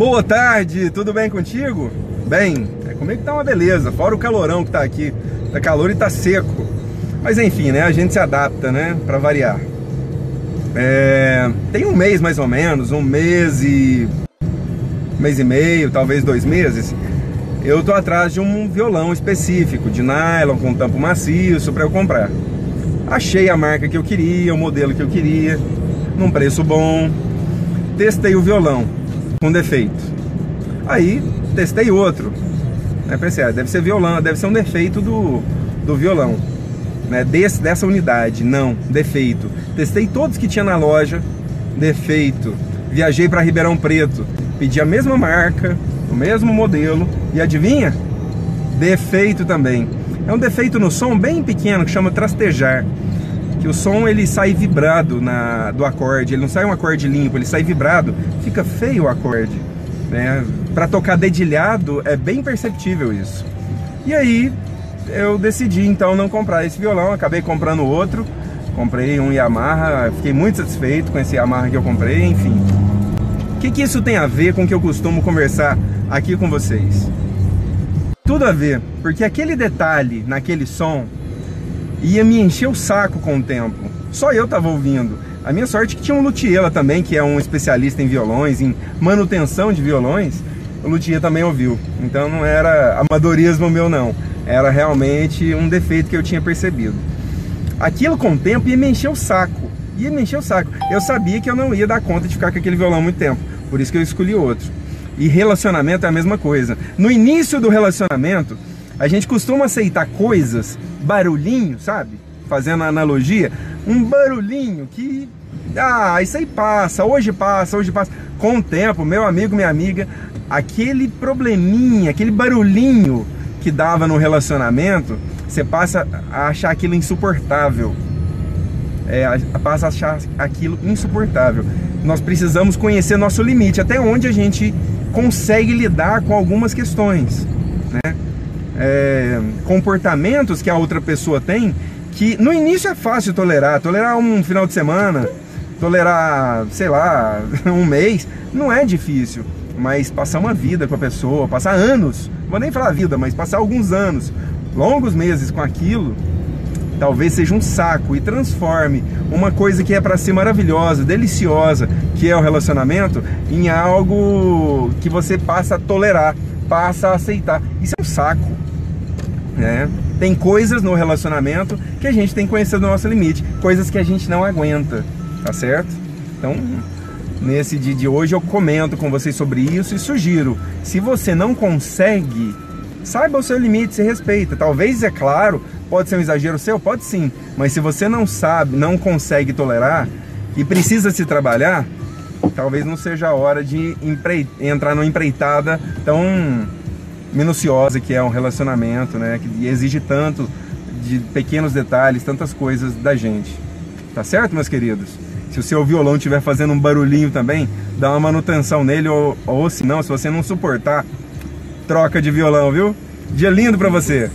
Boa tarde, tudo bem contigo? Bem, é comigo tá uma beleza, fora o calorão que tá aqui. Tá calor e tá seco. Mas enfim, né? A gente se adapta, né? Pra variar. É, tem um mês mais ou menos, um mês e. Um mês e meio, talvez dois meses. Eu tô atrás de um violão específico, de nylon, com tampo maciço, para eu comprar. Achei a marca que eu queria, o modelo que eu queria, num preço bom. Testei o violão com defeito. Aí testei outro. Né? Pensei, ah, deve ser violão, deve ser um defeito do, do violão. Né? Desse, dessa unidade, não, defeito. Testei todos que tinha na loja, defeito. Viajei para Ribeirão Preto, pedi a mesma marca, o mesmo modelo e adivinha? Defeito também. É um defeito no som bem pequeno que chama trastejar. Que o som ele sai vibrado na, do acorde, ele não sai um acorde limpo, ele sai vibrado, fica feio o acorde. Né? Para tocar dedilhado é bem perceptível isso. E aí eu decidi então não comprar esse violão, acabei comprando outro. Comprei um Yamaha, fiquei muito satisfeito com esse Yamaha que eu comprei, enfim. O que, que isso tem a ver com o que eu costumo conversar aqui com vocês? Tudo a ver, porque aquele detalhe naquele som ia me encher o saco com o tempo. Só eu tava ouvindo. A minha sorte é que tinha um luthier também, que é um especialista em violões, em manutenção de violões. O luthier também ouviu. Então não era amadorismo meu não. Era realmente um defeito que eu tinha percebido. Aquilo com o tempo ia me encher o saco ia me encher o saco. Eu sabia que eu não ia dar conta de ficar com aquele violão muito tempo, por isso que eu escolhi outro. E relacionamento é a mesma coisa. No início do relacionamento, a gente costuma aceitar coisas, barulhinho, sabe? Fazendo a analogia, um barulhinho que ah, isso aí passa, hoje passa, hoje passa. Com o tempo, meu amigo, minha amiga, aquele probleminha, aquele barulhinho que dava no relacionamento, você passa a achar aquilo insuportável é, passa a achar aquilo insuportável. Nós precisamos conhecer nosso limite, até onde a gente consegue lidar com algumas questões, né? É, comportamentos que a outra pessoa tem que no início é fácil tolerar, tolerar um final de semana, tolerar, sei lá, um mês, não é difícil, mas passar uma vida com a pessoa, passar anos, vou nem falar vida, mas passar alguns anos, longos meses com aquilo, talvez seja um saco e transforme uma coisa que é para ser maravilhosa, deliciosa, que é o relacionamento, em algo que você passa a tolerar, passa a aceitar. Isso é um saco. Né? Tem coisas no relacionamento que a gente tem que conhecer do nosso limite, coisas que a gente não aguenta, tá certo? Então, nesse dia de hoje eu comento com vocês sobre isso e sugiro, se você não consegue, saiba o seu limite, se respeita. Talvez, é claro, Pode ser um exagero seu? Pode sim. Mas se você não sabe, não consegue tolerar e precisa se trabalhar, talvez não seja a hora de entrar numa empreitada tão minuciosa que é um relacionamento, né? Que exige tanto de pequenos detalhes, tantas coisas da gente. Tá certo, meus queridos? Se o seu violão estiver fazendo um barulhinho também, dá uma manutenção nele ou, ou se não, se você não suportar, troca de violão, viu? Dia lindo para você.